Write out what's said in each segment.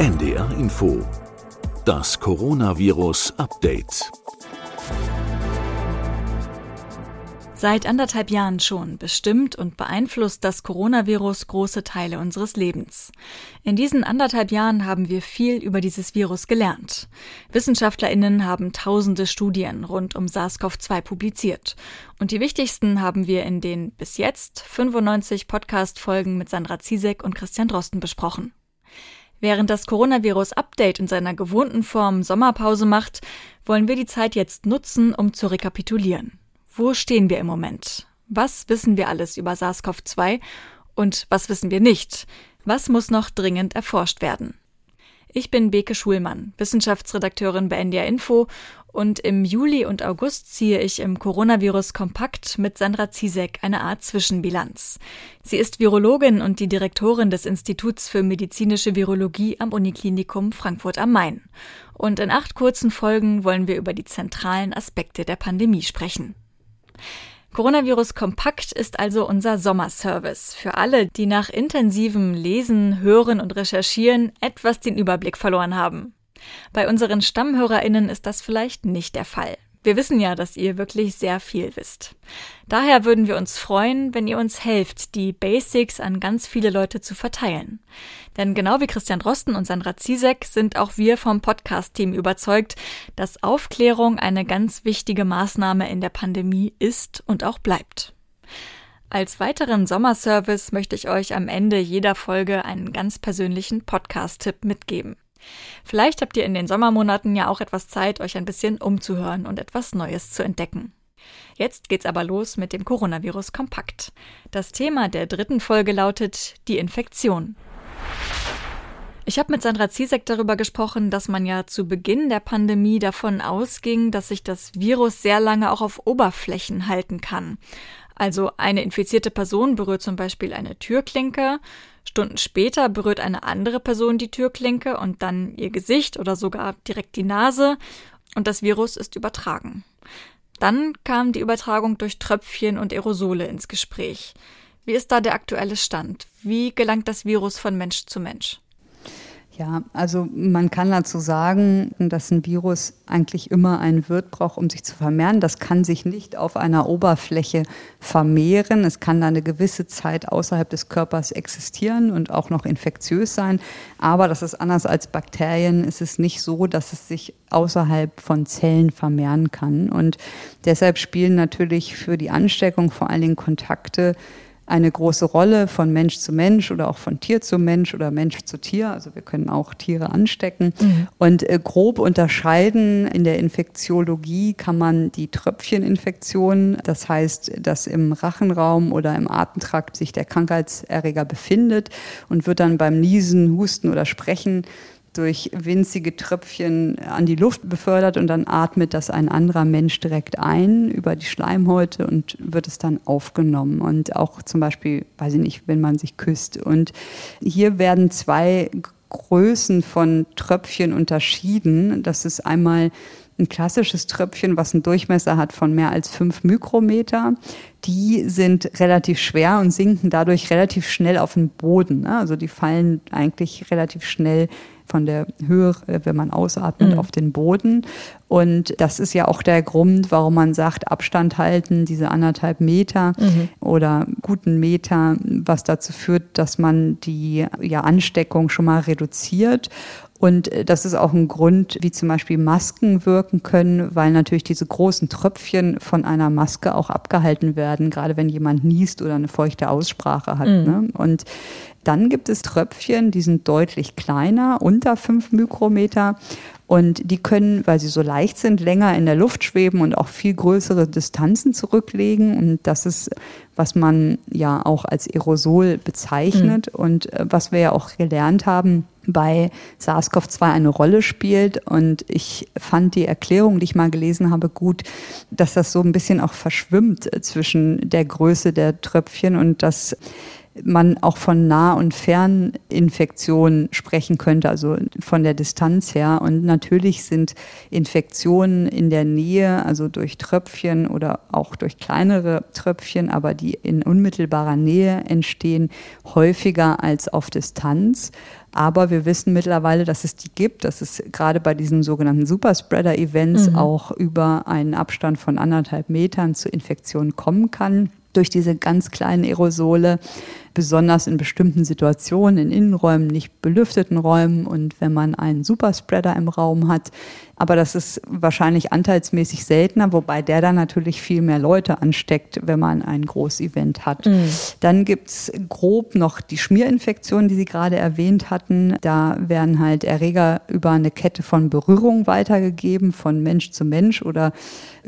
NDR Info. Das Coronavirus Update. Seit anderthalb Jahren schon bestimmt und beeinflusst das Coronavirus große Teile unseres Lebens. In diesen anderthalb Jahren haben wir viel über dieses Virus gelernt. Wissenschaftlerinnen haben tausende Studien rund um SARS-CoV-2 publiziert. Und die wichtigsten haben wir in den bis jetzt 95 Podcast-Folgen mit Sandra Ziesek und Christian Drosten besprochen. Während das Coronavirus-Update in seiner gewohnten Form Sommerpause macht, wollen wir die Zeit jetzt nutzen, um zu rekapitulieren. Wo stehen wir im Moment? Was wissen wir alles über SARS-CoV-2 und was wissen wir nicht? Was muss noch dringend erforscht werden? Ich bin Beke Schulmann, Wissenschaftsredakteurin bei NDR Info und im Juli und August ziehe ich im Coronavirus Kompakt mit Sandra Ziesek eine Art Zwischenbilanz. Sie ist Virologin und die Direktorin des Instituts für medizinische Virologie am Uniklinikum Frankfurt am Main. Und in acht kurzen Folgen wollen wir über die zentralen Aspekte der Pandemie sprechen. Coronavirus Kompakt ist also unser Sommerservice für alle, die nach intensivem Lesen, Hören und Recherchieren etwas den Überblick verloren haben. Bei unseren Stammhörerinnen ist das vielleicht nicht der Fall. Wir wissen ja, dass ihr wirklich sehr viel wisst. Daher würden wir uns freuen, wenn ihr uns helft, die Basics an ganz viele Leute zu verteilen. Denn genau wie Christian Drosten und Sandra Ziesek sind auch wir vom Podcast-Team überzeugt, dass Aufklärung eine ganz wichtige Maßnahme in der Pandemie ist und auch bleibt. Als weiteren Sommerservice möchte ich euch am Ende jeder Folge einen ganz persönlichen Podcast-Tipp mitgeben. Vielleicht habt ihr in den Sommermonaten ja auch etwas Zeit, euch ein bisschen umzuhören und etwas Neues zu entdecken. Jetzt geht's aber los mit dem Coronavirus Kompakt. Das Thema der dritten Folge lautet die Infektion. Ich habe mit Sandra Ziesek darüber gesprochen, dass man ja zu Beginn der Pandemie davon ausging, dass sich das Virus sehr lange auch auf Oberflächen halten kann. Also eine infizierte Person berührt zum Beispiel eine Türklinke, Stunden später berührt eine andere Person die Türklinke und dann ihr Gesicht oder sogar direkt die Nase und das Virus ist übertragen. Dann kam die Übertragung durch Tröpfchen und Aerosole ins Gespräch. Wie ist da der aktuelle Stand? Wie gelangt das Virus von Mensch zu Mensch? Ja, also man kann dazu sagen, dass ein Virus eigentlich immer einen Wirt braucht, um sich zu vermehren. Das kann sich nicht auf einer Oberfläche vermehren. Es kann da eine gewisse Zeit außerhalb des Körpers existieren und auch noch infektiös sein. Aber das ist anders als Bakterien. Es ist nicht so, dass es sich außerhalb von Zellen vermehren kann. Und deshalb spielen natürlich für die Ansteckung vor allen Dingen Kontakte eine große Rolle von Mensch zu Mensch oder auch von Tier zu Mensch oder Mensch zu Tier. Also wir können auch Tiere anstecken. Mhm. Und äh, grob unterscheiden in der Infektiologie kann man die Tröpfcheninfektion, das heißt, dass im Rachenraum oder im Atemtrakt sich der Krankheitserreger befindet und wird dann beim Niesen, Husten oder Sprechen durch winzige Tröpfchen an die Luft befördert und dann atmet das ein anderer Mensch direkt ein über die Schleimhäute und wird es dann aufgenommen. Und auch zum Beispiel, weiß ich nicht, wenn man sich küsst. Und hier werden zwei Größen von Tröpfchen unterschieden. Das ist einmal ein klassisches Tröpfchen, was einen Durchmesser hat von mehr als fünf Mikrometer. Die sind relativ schwer und sinken dadurch relativ schnell auf den Boden. Also die fallen eigentlich relativ schnell von der Höhe, wenn man ausatmet, mhm. auf den Boden. Und das ist ja auch der Grund, warum man sagt, Abstand halten, diese anderthalb Meter mhm. oder guten Meter, was dazu führt, dass man die ja, Ansteckung schon mal reduziert. Und das ist auch ein Grund, wie zum Beispiel Masken wirken können, weil natürlich diese großen Tröpfchen von einer Maske auch abgehalten werden, gerade wenn jemand niest oder eine feuchte Aussprache hat. Mhm. Ne? Und dann gibt es Tröpfchen, die sind deutlich kleiner, unter fünf Mikrometer. Und die können, weil sie so leicht sind, länger in der Luft schweben und auch viel größere Distanzen zurücklegen. Und das ist, was man ja auch als Aerosol bezeichnet mhm. und äh, was wir ja auch gelernt haben, bei SARS-CoV-2 eine Rolle spielt. Und ich fand die Erklärung, die ich mal gelesen habe, gut, dass das so ein bisschen auch verschwimmt zwischen der Größe der Tröpfchen und dass man auch von Nah- und Ferninfektionen sprechen könnte, also von der Distanz her. Und natürlich sind Infektionen in der Nähe, also durch Tröpfchen oder auch durch kleinere Tröpfchen, aber die in unmittelbarer Nähe entstehen, häufiger als auf Distanz. Aber wir wissen mittlerweile, dass es die gibt, dass es gerade bei diesen sogenannten Superspreader-Events mhm. auch über einen Abstand von anderthalb Metern zu Infektionen kommen kann durch diese ganz kleinen Aerosole besonders in bestimmten Situationen, in Innenräumen, nicht belüfteten Räumen und wenn man einen Superspreader im Raum hat. Aber das ist wahrscheinlich anteilsmäßig seltener, wobei der dann natürlich viel mehr Leute ansteckt, wenn man ein Großevent hat. Mhm. Dann gibt's grob noch die Schmierinfektionen, die Sie gerade erwähnt hatten. Da werden halt Erreger über eine Kette von Berührung weitergegeben, von Mensch zu Mensch oder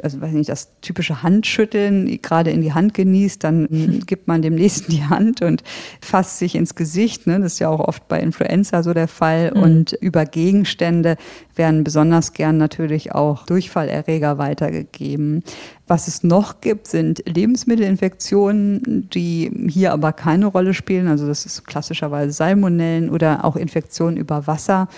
also weiß nicht, das typische Handschütteln, gerade in die Hand genießt, dann gibt man dem nächsten die Hand und fasst sich ins Gesicht. Ne? Das ist ja auch oft bei Influenza so der Fall. Mhm. Und über Gegenstände werden besonders gern natürlich auch Durchfallerreger weitergegeben. Was es noch gibt, sind Lebensmittelinfektionen, die hier aber keine Rolle spielen. Also das ist klassischerweise Salmonellen oder auch Infektionen über Wasser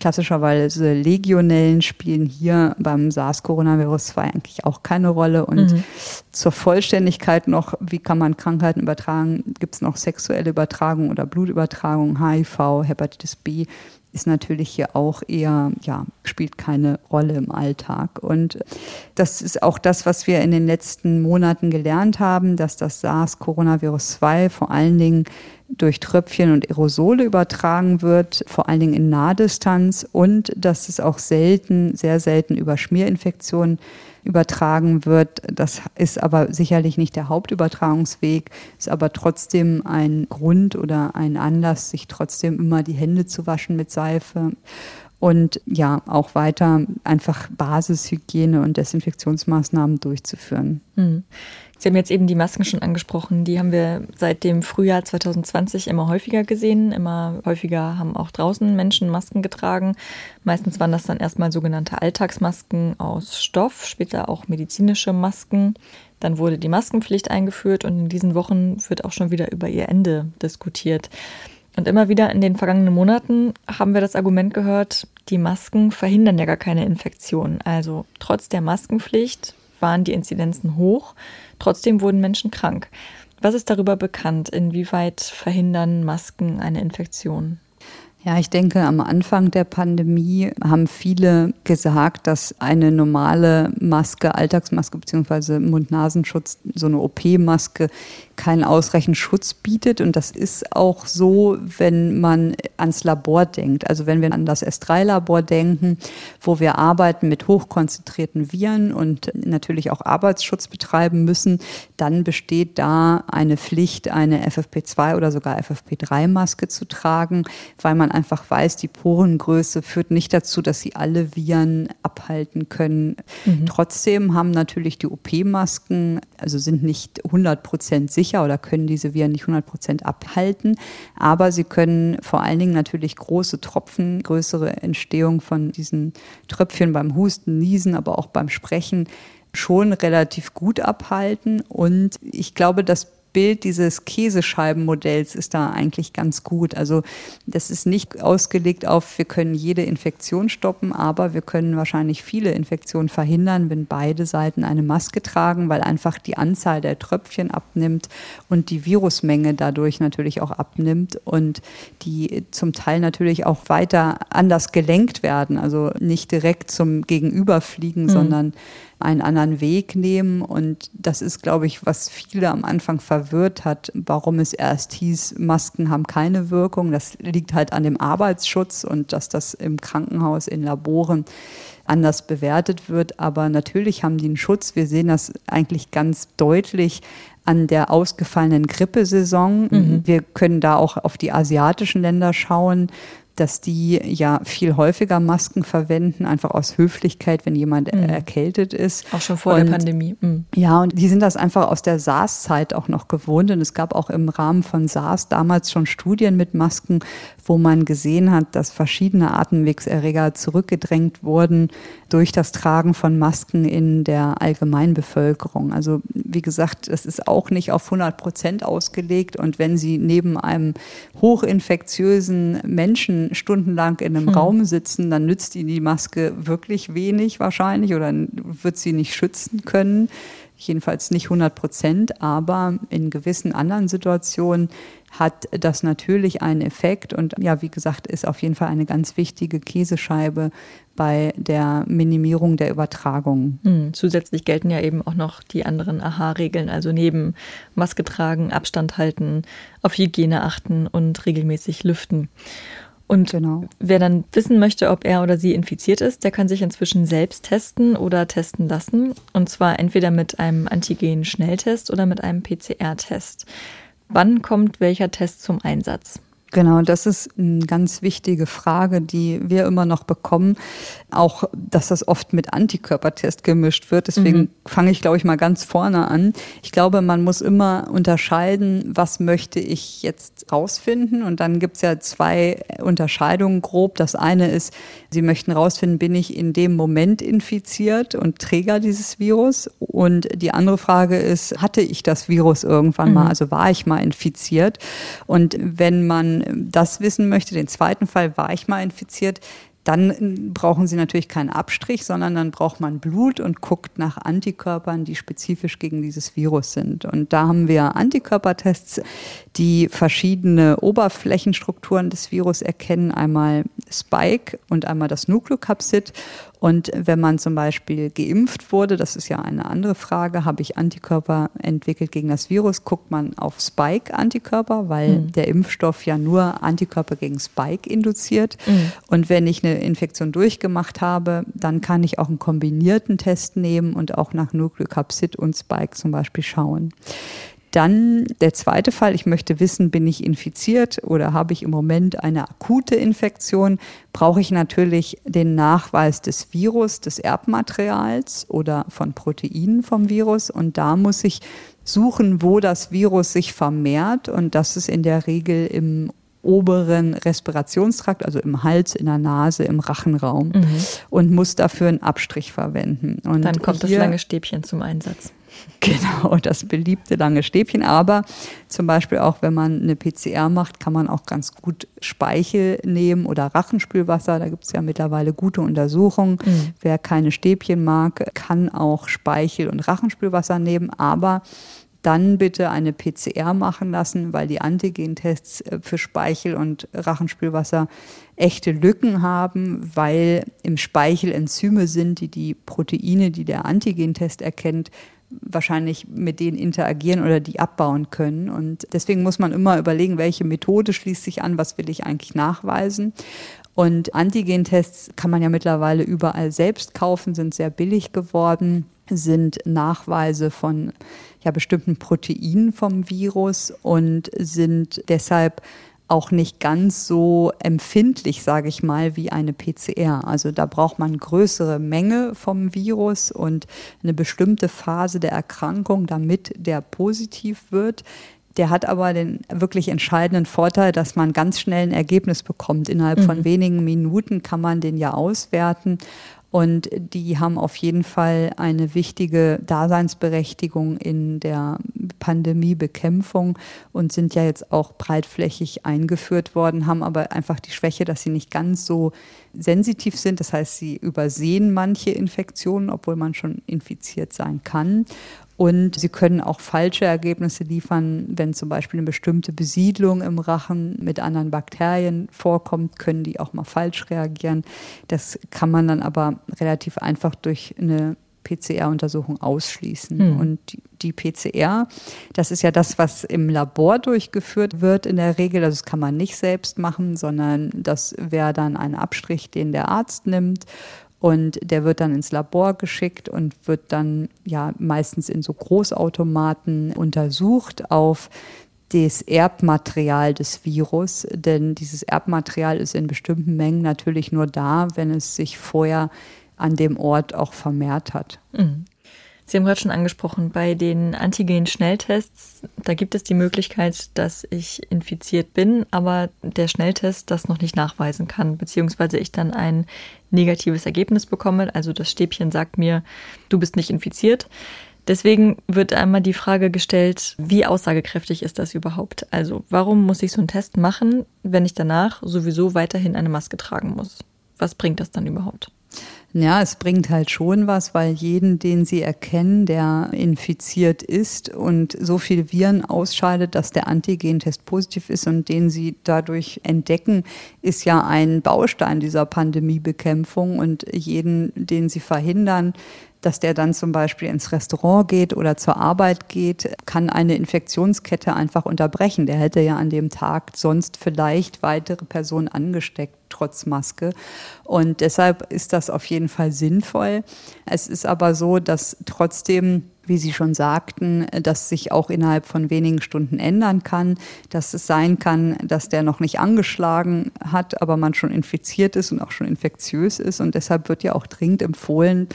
klassischerweise Legionellen spielen hier beim SARS-Coronavirus 2 eigentlich auch keine Rolle. Und mhm. zur Vollständigkeit noch, wie kann man Krankheiten übertragen? Gibt es noch sexuelle Übertragung oder Blutübertragung, HIV, Hepatitis B? Ist natürlich hier auch eher, ja, spielt keine Rolle im Alltag. Und das ist auch das, was wir in den letzten Monaten gelernt haben, dass das SARS-Coronavirus 2 vor allen Dingen durch Tröpfchen und Aerosole übertragen wird, vor allen Dingen in Nahdistanz und dass es auch selten, sehr selten über Schmierinfektionen übertragen wird. Das ist aber sicherlich nicht der Hauptübertragungsweg, ist aber trotzdem ein Grund oder ein Anlass, sich trotzdem immer die Hände zu waschen mit Seife und ja, auch weiter einfach Basishygiene und Desinfektionsmaßnahmen durchzuführen. Mhm. Sie haben jetzt eben die Masken schon angesprochen. Die haben wir seit dem Frühjahr 2020 immer häufiger gesehen. Immer häufiger haben auch draußen Menschen Masken getragen. Meistens waren das dann erstmal sogenannte Alltagsmasken aus Stoff, später auch medizinische Masken. Dann wurde die Maskenpflicht eingeführt und in diesen Wochen wird auch schon wieder über ihr Ende diskutiert. Und immer wieder in den vergangenen Monaten haben wir das Argument gehört, die Masken verhindern ja gar keine Infektion. Also trotz der Maskenpflicht waren die Inzidenzen hoch. Trotzdem wurden Menschen krank. Was ist darüber bekannt? Inwieweit verhindern Masken eine Infektion? Ja, ich denke, am Anfang der Pandemie haben viele gesagt, dass eine normale Maske, Alltagsmaske bzw. Mund-Nasenschutz, so eine OP-Maske keinen ausreichend Schutz bietet. Und das ist auch so, wenn man ans Labor denkt. Also wenn wir an das S3-Labor denken, wo wir arbeiten mit hochkonzentrierten Viren und natürlich auch Arbeitsschutz betreiben müssen, dann besteht da eine Pflicht, eine FFP2 oder sogar FFP3-Maske zu tragen, weil man man einfach weiß, die Porengröße führt nicht dazu, dass sie alle Viren abhalten können. Mhm. Trotzdem haben natürlich die OP-Masken, also sind nicht 100 Prozent sicher oder können diese Viren nicht 100 Prozent abhalten, aber sie können vor allen Dingen natürlich große Tropfen, größere Entstehung von diesen Tröpfchen beim Husten, Niesen, aber auch beim Sprechen schon relativ gut abhalten. Und ich glaube, dass Bild dieses Käsescheibenmodells ist da eigentlich ganz gut. Also das ist nicht ausgelegt auf, wir können jede Infektion stoppen, aber wir können wahrscheinlich viele Infektionen verhindern, wenn beide Seiten eine Maske tragen, weil einfach die Anzahl der Tröpfchen abnimmt und die Virusmenge dadurch natürlich auch abnimmt und die zum Teil natürlich auch weiter anders gelenkt werden. Also nicht direkt zum Gegenüber fliegen, mhm. sondern einen anderen Weg nehmen. Und das ist, glaube ich, was viele am Anfang verwirrt hat, warum es erst hieß, Masken haben keine Wirkung. Das liegt halt an dem Arbeitsschutz und dass das im Krankenhaus, in Laboren anders bewertet wird. Aber natürlich haben die einen Schutz. Wir sehen das eigentlich ganz deutlich an der ausgefallenen Grippesaison. Mhm. Wir können da auch auf die asiatischen Länder schauen dass die ja viel häufiger Masken verwenden, einfach aus Höflichkeit, wenn jemand mhm. erkältet ist. Auch schon vor und, der Pandemie. Mhm. Ja, und die sind das einfach aus der SARS-Zeit auch noch gewohnt. Und es gab auch im Rahmen von SARS damals schon Studien mit Masken, wo man gesehen hat, dass verschiedene Atemwegserreger zurückgedrängt wurden durch das Tragen von Masken in der Allgemeinbevölkerung. Also wie gesagt, das ist auch nicht auf 100 Prozent ausgelegt. Und wenn Sie neben einem hochinfektiösen Menschen stundenlang in einem hm. Raum sitzen, dann nützt Ihnen die Maske wirklich wenig wahrscheinlich oder wird sie nicht schützen können jedenfalls nicht 100 Prozent, aber in gewissen anderen Situationen hat das natürlich einen Effekt und ja, wie gesagt, ist auf jeden Fall eine ganz wichtige Käsescheibe bei der Minimierung der Übertragung. Mhm. Zusätzlich gelten ja eben auch noch die anderen AHA-Regeln, also neben Maske tragen, Abstand halten, auf Hygiene achten und regelmäßig lüften. Und genau. wer dann wissen möchte, ob er oder sie infiziert ist, der kann sich inzwischen selbst testen oder testen lassen. Und zwar entweder mit einem Antigen-Schnelltest oder mit einem PCR-Test. Wann kommt welcher Test zum Einsatz? Genau, das ist eine ganz wichtige Frage, die wir immer noch bekommen. Auch, dass das oft mit Antikörpertest gemischt wird. Deswegen mhm. fange ich, glaube ich, mal ganz vorne an. Ich glaube, man muss immer unterscheiden, was möchte ich jetzt rausfinden. Und dann gibt es ja zwei Unterscheidungen grob. Das eine ist, Sie möchten rausfinden, bin ich in dem Moment infiziert und Träger dieses Virus? Und die andere Frage ist, hatte ich das Virus irgendwann mhm. mal? Also war ich mal infiziert? Und wenn man das wissen möchte, den zweiten Fall, war ich mal infiziert, dann brauchen Sie natürlich keinen Abstrich, sondern dann braucht man Blut und guckt nach Antikörpern, die spezifisch gegen dieses Virus sind. Und da haben wir Antikörpertests, die verschiedene Oberflächenstrukturen des Virus erkennen. Einmal Spike und einmal das Nukleokapsid. Und wenn man zum Beispiel geimpft wurde, das ist ja eine andere Frage, habe ich Antikörper entwickelt gegen das Virus, guckt man auf Spike-Antikörper, weil mhm. der Impfstoff ja nur Antikörper gegen Spike induziert. Mhm. Und wenn ich eine Infektion durchgemacht habe, dann kann ich auch einen kombinierten Test nehmen und auch nach Nukleokapsid und Spike zum Beispiel schauen. Dann der zweite Fall, ich möchte wissen, bin ich infiziert oder habe ich im Moment eine akute Infektion, brauche ich natürlich den Nachweis des Virus, des Erbmaterials oder von Proteinen vom Virus. Und da muss ich suchen, wo das Virus sich vermehrt. Und das ist in der Regel im oberen Respirationstrakt, also im Hals, in der Nase, im Rachenraum mhm. und muss dafür einen Abstrich verwenden. Und Dann kommt das lange Stäbchen zum Einsatz. Genau, das beliebte lange Stäbchen. Aber zum Beispiel auch, wenn man eine PCR macht, kann man auch ganz gut Speichel nehmen oder Rachenspülwasser. Da gibt es ja mittlerweile gute Untersuchungen. Mhm. Wer keine Stäbchen mag, kann auch Speichel und Rachenspülwasser nehmen. Aber dann bitte eine PCR machen lassen, weil die Antigentests äh, für Speichel und Rachenspülwasser echte Lücken haben, weil im Speichel Enzyme sind, die die Proteine, die der Antigentest erkennt, wahrscheinlich mit denen interagieren oder die abbauen können. Und deswegen muss man immer überlegen, welche Methode schließt sich an, was will ich eigentlich nachweisen. Und Antigentests kann man ja mittlerweile überall selbst kaufen, sind sehr billig geworden, sind Nachweise von ja, bestimmten Proteinen vom Virus und sind deshalb auch nicht ganz so empfindlich, sage ich mal, wie eine PCR. Also da braucht man größere Menge vom Virus und eine bestimmte Phase der Erkrankung, damit der positiv wird. Der hat aber den wirklich entscheidenden Vorteil, dass man ganz schnell ein Ergebnis bekommt. Innerhalb mhm. von wenigen Minuten kann man den ja auswerten und die haben auf jeden Fall eine wichtige Daseinsberechtigung in der Pandemiebekämpfung und sind ja jetzt auch breitflächig eingeführt worden, haben aber einfach die Schwäche, dass sie nicht ganz so sensitiv sind. Das heißt, sie übersehen manche Infektionen, obwohl man schon infiziert sein kann. Und sie können auch falsche Ergebnisse liefern, wenn zum Beispiel eine bestimmte Besiedlung im Rachen mit anderen Bakterien vorkommt, können die auch mal falsch reagieren. Das kann man dann aber relativ einfach durch eine PCR-Untersuchung ausschließen. Hm. Und die, die, PCR, das ist ja das, was im Labor durchgeführt wird in der Regel. Also das kann man nicht selbst machen, sondern das wäre dann ein Abstrich, den der Arzt nimmt und der wird dann ins Labor geschickt und wird dann ja meistens in so Großautomaten untersucht auf das Erbmaterial des Virus, denn dieses Erbmaterial ist in bestimmten Mengen natürlich nur da, wenn es sich vorher an dem Ort auch vermehrt hat. Mhm. Sie haben gerade schon angesprochen, bei den Antigen-Schnelltests, da gibt es die Möglichkeit, dass ich infiziert bin, aber der Schnelltest das noch nicht nachweisen kann, beziehungsweise ich dann ein negatives Ergebnis bekomme. Also das Stäbchen sagt mir, du bist nicht infiziert. Deswegen wird einmal die Frage gestellt, wie aussagekräftig ist das überhaupt? Also warum muss ich so einen Test machen, wenn ich danach sowieso weiterhin eine Maske tragen muss? Was bringt das dann überhaupt? Ja, es bringt halt schon was, weil jeden, den sie erkennen, der infiziert ist und so viele Viren ausscheidet, dass der Antigentest positiv ist und den sie dadurch entdecken, ist ja ein Baustein dieser Pandemiebekämpfung und jeden, den sie verhindern, dass der dann zum Beispiel ins Restaurant geht oder zur Arbeit geht, kann eine Infektionskette einfach unterbrechen. Der hätte ja an dem Tag sonst vielleicht weitere Personen angesteckt, trotz Maske. Und deshalb ist das auf jeden Fall sinnvoll. Es ist aber so, dass trotzdem wie Sie schon sagten, das sich auch innerhalb von wenigen Stunden ändern kann, dass es sein kann, dass der noch nicht angeschlagen hat, aber man schon infiziert ist und auch schon infektiös ist. Und deshalb wird ja auch dringend empfohlen,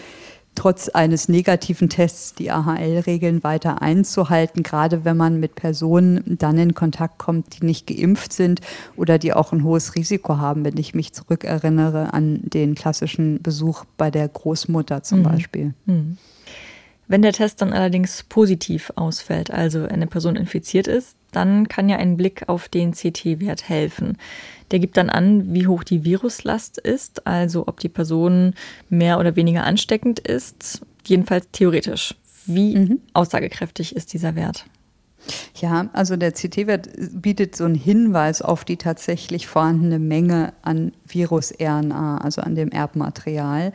trotz eines negativen Tests die AHL-Regeln weiter einzuhalten, gerade wenn man mit Personen dann in Kontakt kommt, die nicht geimpft sind oder die auch ein hohes Risiko haben, wenn ich mich zurückerinnere an den klassischen Besuch bei der Großmutter zum mhm. Beispiel. Mhm. Wenn der Test dann allerdings positiv ausfällt, also eine Person infiziert ist, dann kann ja ein Blick auf den CT-Wert helfen. Der gibt dann an, wie hoch die Viruslast ist, also ob die Person mehr oder weniger ansteckend ist, jedenfalls theoretisch. Wie mhm. aussagekräftig ist dieser Wert? Ja, also der CT-Wert bietet so einen Hinweis auf die tatsächlich vorhandene Menge an Virus-RNA, also an dem Erbmaterial.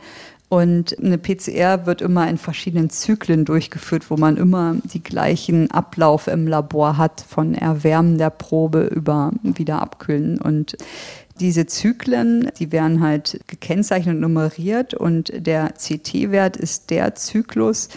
Und eine PCR wird immer in verschiedenen Zyklen durchgeführt, wo man immer die gleichen Ablauf im Labor hat, von Erwärmen der Probe über wieder abkühlen. Und diese Zyklen, die werden halt gekennzeichnet und nummeriert und der CT-Wert ist der Zyklus,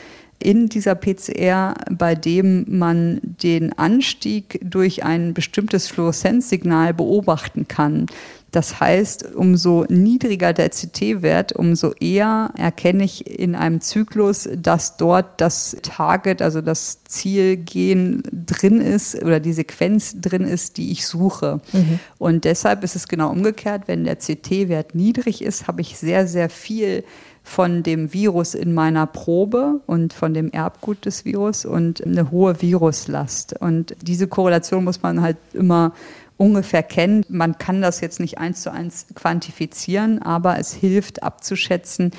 in dieser PCR, bei dem man den Anstieg durch ein bestimmtes Fluoreszenzsignal beobachten kann. Das heißt, umso niedriger der CT-Wert, umso eher erkenne ich in einem Zyklus, dass dort das Target, also das Zielgen drin ist oder die Sequenz drin ist, die ich suche. Mhm. Und deshalb ist es genau umgekehrt. Wenn der CT-Wert niedrig ist, habe ich sehr, sehr viel von dem Virus in meiner Probe und von dem Erbgut des Virus und eine hohe Viruslast. Und diese Korrelation muss man halt immer ungefähr kennen. Man kann das jetzt nicht eins zu eins quantifizieren, aber es hilft abzuschätzen,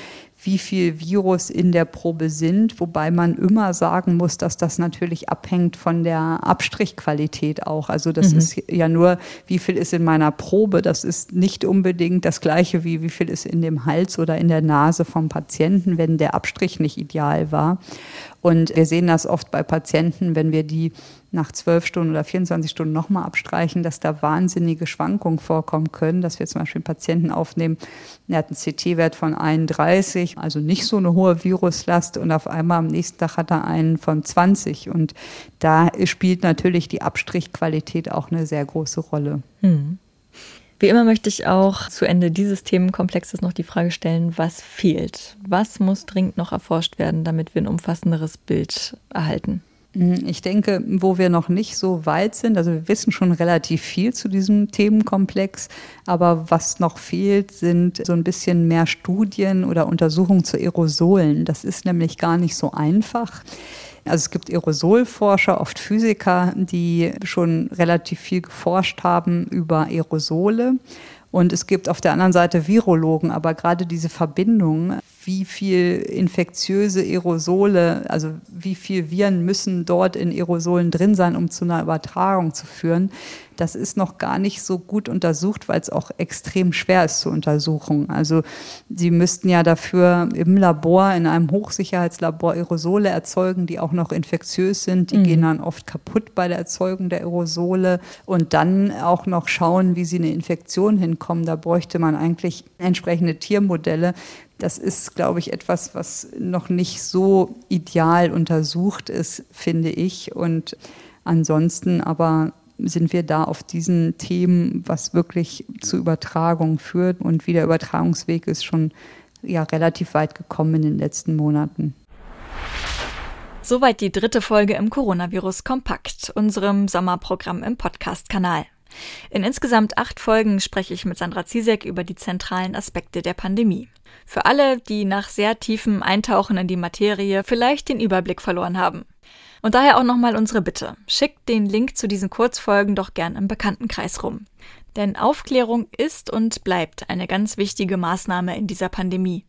wie viel Virus in der Probe sind, wobei man immer sagen muss, dass das natürlich abhängt von der Abstrichqualität auch. Also das mhm. ist ja nur, wie viel ist in meiner Probe. Das ist nicht unbedingt das gleiche wie wie viel ist in dem Hals oder in der Nase vom Patienten, wenn der Abstrich nicht ideal war. Und wir sehen das oft bei Patienten, wenn wir die nach zwölf Stunden oder 24 Stunden nochmal abstreichen, dass da wahnsinnige Schwankungen vorkommen können, dass wir zum Beispiel einen Patienten aufnehmen, der hat einen CT-Wert von 31, also nicht so eine hohe Viruslast und auf einmal am nächsten Tag hat er einen von 20 und da spielt natürlich die Abstrichqualität auch eine sehr große Rolle. Hm. Wie immer möchte ich auch zu Ende dieses Themenkomplexes noch die Frage stellen, was fehlt? Was muss dringend noch erforscht werden, damit wir ein umfassenderes Bild erhalten? Mhm, ich denke, wo wir noch nicht so weit sind, also wir wissen schon relativ viel zu diesem Themenkomplex, aber was noch fehlt, sind so ein bisschen mehr Studien oder Untersuchungen zu Aerosolen. Das ist nämlich gar nicht so einfach. Also es gibt Aerosolforscher, oft Physiker, die schon relativ viel geforscht haben über Aerosole. Und es gibt auf der anderen Seite Virologen, aber gerade diese Verbindung, wie viel infektiöse Aerosole, also wie viel Viren müssen dort in Aerosolen drin sein, um zu einer Übertragung zu führen, das ist noch gar nicht so gut untersucht, weil es auch extrem schwer ist zu untersuchen. Also sie müssten ja dafür im Labor, in einem Hochsicherheitslabor Aerosole erzeugen, die auch noch infektiös sind. Die mhm. gehen dann oft kaputt bei der Erzeugung der Aerosole und dann auch noch schauen, wie sie eine Infektion hinkommen. Da bräuchte man eigentlich entsprechende Tiermodelle. Das ist, glaube ich, etwas, was noch nicht so ideal untersucht ist, finde ich. Und ansonsten aber sind wir da auf diesen Themen, was wirklich zu Übertragung führt. Und wie der Übertragungsweg ist schon ja, relativ weit gekommen in den letzten Monaten. Soweit die dritte Folge im Coronavirus Kompakt, unserem Sommerprogramm im Podcast-Kanal. In insgesamt acht Folgen spreche ich mit Sandra Ziesek über die zentralen Aspekte der Pandemie. Für alle, die nach sehr tiefem Eintauchen in die Materie vielleicht den Überblick verloren haben. Und daher auch nochmal unsere Bitte. Schickt den Link zu diesen Kurzfolgen doch gern im Bekanntenkreis rum. Denn Aufklärung ist und bleibt eine ganz wichtige Maßnahme in dieser Pandemie.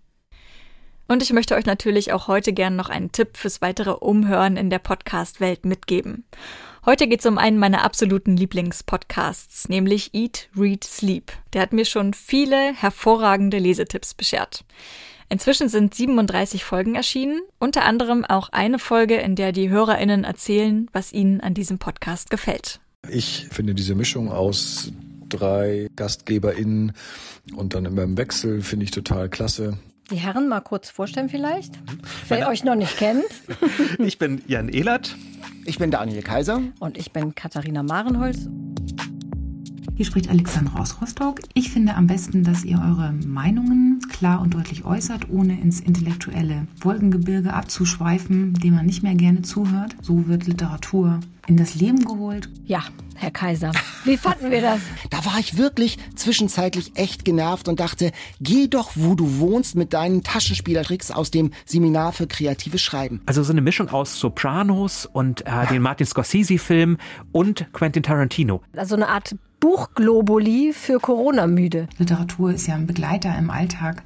Und ich möchte euch natürlich auch heute gern noch einen Tipp fürs weitere Umhören in der Podcast-Welt mitgeben. Heute geht es um einen meiner absoluten Lieblingspodcasts, nämlich Eat, Read, Sleep. Der hat mir schon viele hervorragende Lesetipps beschert. Inzwischen sind 37 Folgen erschienen, unter anderem auch eine Folge, in der die HörerInnen erzählen, was ihnen an diesem Podcast gefällt. Ich finde diese Mischung aus drei GastgeberInnen und dann immer im Wechsel finde ich total klasse. Die Herren mal kurz vorstellen vielleicht, wer Meine, euch noch nicht kennt. ich bin Jan Ehlert. Ich bin Daniel Kaiser. Und ich bin Katharina Marenholz. Hier spricht Alexandra aus Rostock. Ich finde am besten, dass ihr eure Meinungen klar und deutlich äußert, ohne ins intellektuelle Wolkengebirge abzuschweifen, dem man nicht mehr gerne zuhört. So wird Literatur in das Leben geholt. Ja, Herr Kaiser, wie fanden wir das? Da war ich wirklich zwischenzeitlich echt genervt und dachte, geh doch, wo du wohnst, mit deinen Taschenspielertricks aus dem Seminar für kreatives Schreiben. Also so eine Mischung aus Sopranos und äh, den Martin Scorsese-Film und Quentin Tarantino. Also eine Art Buchglobuli für Corona-Müde. Literatur ist ja ein Begleiter im Alltag.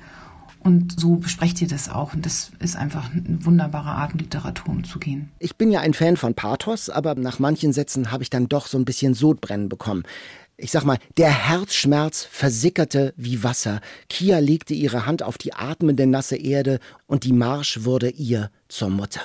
Und so besprecht ihr das auch. Und das ist einfach eine wunderbare Art, mit Literatur umzugehen. Ich bin ja ein Fan von Pathos, aber nach manchen Sätzen habe ich dann doch so ein bisschen Sodbrennen bekommen. Ich sag mal, der Herzschmerz versickerte wie Wasser. Kia legte ihre Hand auf die atmende nasse Erde und die Marsch wurde ihr zur Mutter.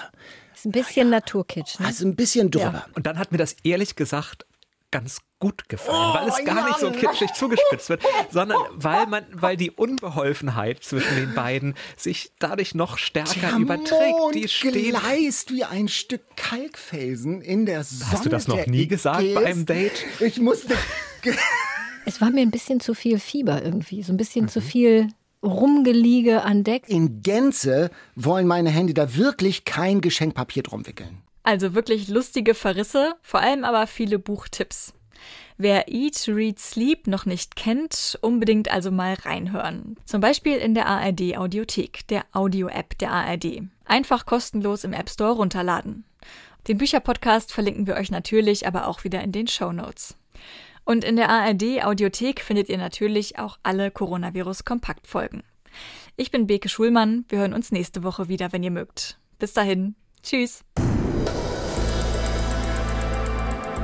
Das ist ein bisschen ja. Naturkitsch, ne? Also ein bisschen drüber. Ja. Und dann hat mir das ehrlich gesagt ganz gut gefallen, oh, weil es gar Mann. nicht so kitschig zugespitzt wird, sondern weil man, weil die Unbeholfenheit zwischen den beiden sich dadurch noch stärker Der überträgt. Die steht gleist wie ein Stück Kalkfelsen in der Sonne. Hast du das noch nie gesagt bei einem Date? Ich musste. es war mir ein bisschen zu viel Fieber irgendwie, so ein bisschen mhm. zu viel Rumgeliege an Deck. In Gänze wollen meine Hände da wirklich kein Geschenkpapier drum wickeln. Also wirklich lustige Verrisse, vor allem aber viele Buchtipps. Wer Eat, Read, Sleep noch nicht kennt, unbedingt also mal reinhören. Zum Beispiel in der ARD Audiothek, der Audio-App der ARD. Einfach kostenlos im App Store runterladen. Den Bücherpodcast verlinken wir euch natürlich aber auch wieder in den Show Notes. Und in der ARD Audiothek findet ihr natürlich auch alle Coronavirus-Kompaktfolgen. Ich bin Beke Schulmann. Wir hören uns nächste Woche wieder, wenn ihr mögt. Bis dahin. Tschüss.